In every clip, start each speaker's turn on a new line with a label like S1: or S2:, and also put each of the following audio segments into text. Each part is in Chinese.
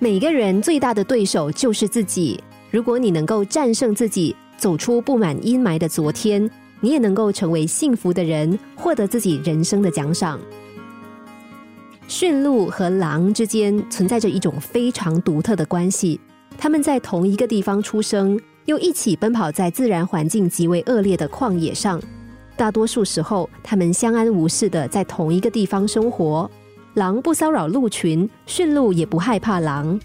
S1: 每个人最大的对手就是自己。如果你能够战胜自己，走出布满阴霾的昨天，你也能够成为幸福的人，获得自己人生的奖赏。驯鹿和狼之间存在着一种非常独特的关系，他们在同一个地方出生，又一起奔跑在自然环境极为恶劣的旷野上。大多数时候，他们相安无事的在同一个地方生活。狼不骚扰鹿群，驯鹿也不害怕狼。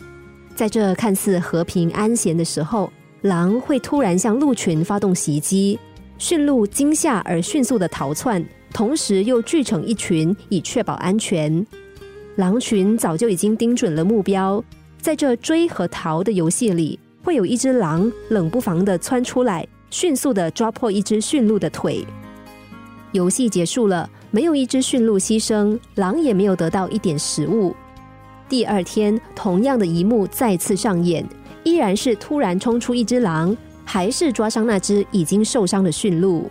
S1: 在这看似和平安闲的时候，狼会突然向鹿群发动袭击，驯鹿惊吓而迅速的逃窜，同时又聚成一群以确保安全。狼群早就已经盯准了目标，在这追和逃的游戏里，会有一只狼冷不防的窜出来，迅速的抓破一只驯鹿的腿。游戏结束了。没有一只驯鹿牺牲，狼也没有得到一点食物。第二天，同样的一幕再次上演，依然是突然冲出一只狼，还是抓伤那只已经受伤的驯鹿。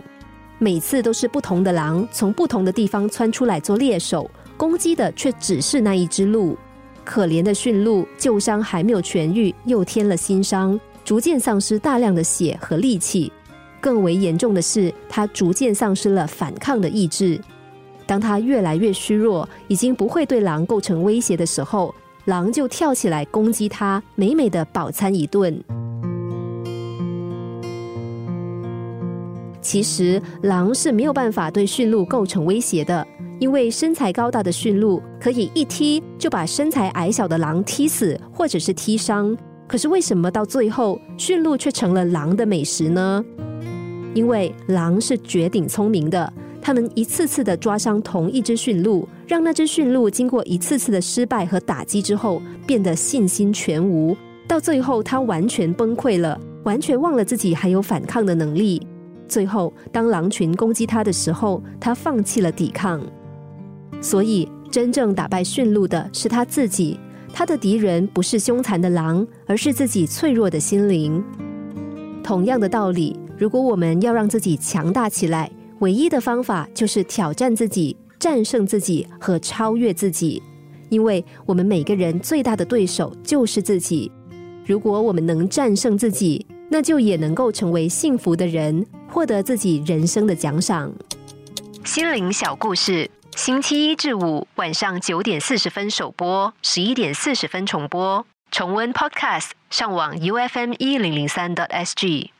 S1: 每次都是不同的狼从不同的地方窜出来做猎手，攻击的却只是那一只鹿。可怜的驯鹿，旧伤还没有痊愈，又添了新伤，逐渐丧失大量的血和力气。更为严重的是，它逐渐丧失了反抗的意志。当他越来越虚弱，已经不会对狼构成威胁的时候，狼就跳起来攻击他，美美的饱餐一顿。其实，狼是没有办法对驯鹿构成威胁的，因为身材高大的驯鹿可以一踢就把身材矮小的狼踢死，或者是踢伤。可是，为什么到最后驯鹿却成了狼的美食呢？因为狼是绝顶聪明的。他们一次次的抓伤同一只驯鹿，让那只驯鹿经过一次次的失败和打击之后，变得信心全无。到最后，他完全崩溃了，完全忘了自己还有反抗的能力。最后，当狼群攻击他的时候，他放弃了抵抗。所以，真正打败驯鹿的是他自己。他的敌人不是凶残的狼，而是自己脆弱的心灵。同样的道理，如果我们要让自己强大起来，唯一的方法就是挑战自己、战胜自己和超越自己，因为我们每个人最大的对手就是自己。如果我们能战胜自己，那就也能够成为幸福的人，获得自己人生的奖赏。心灵小故事，星期一至五晚上九点四十分首播，十一点四十分重播。重温 Podcast，上网 U F M 一零零三 t S G。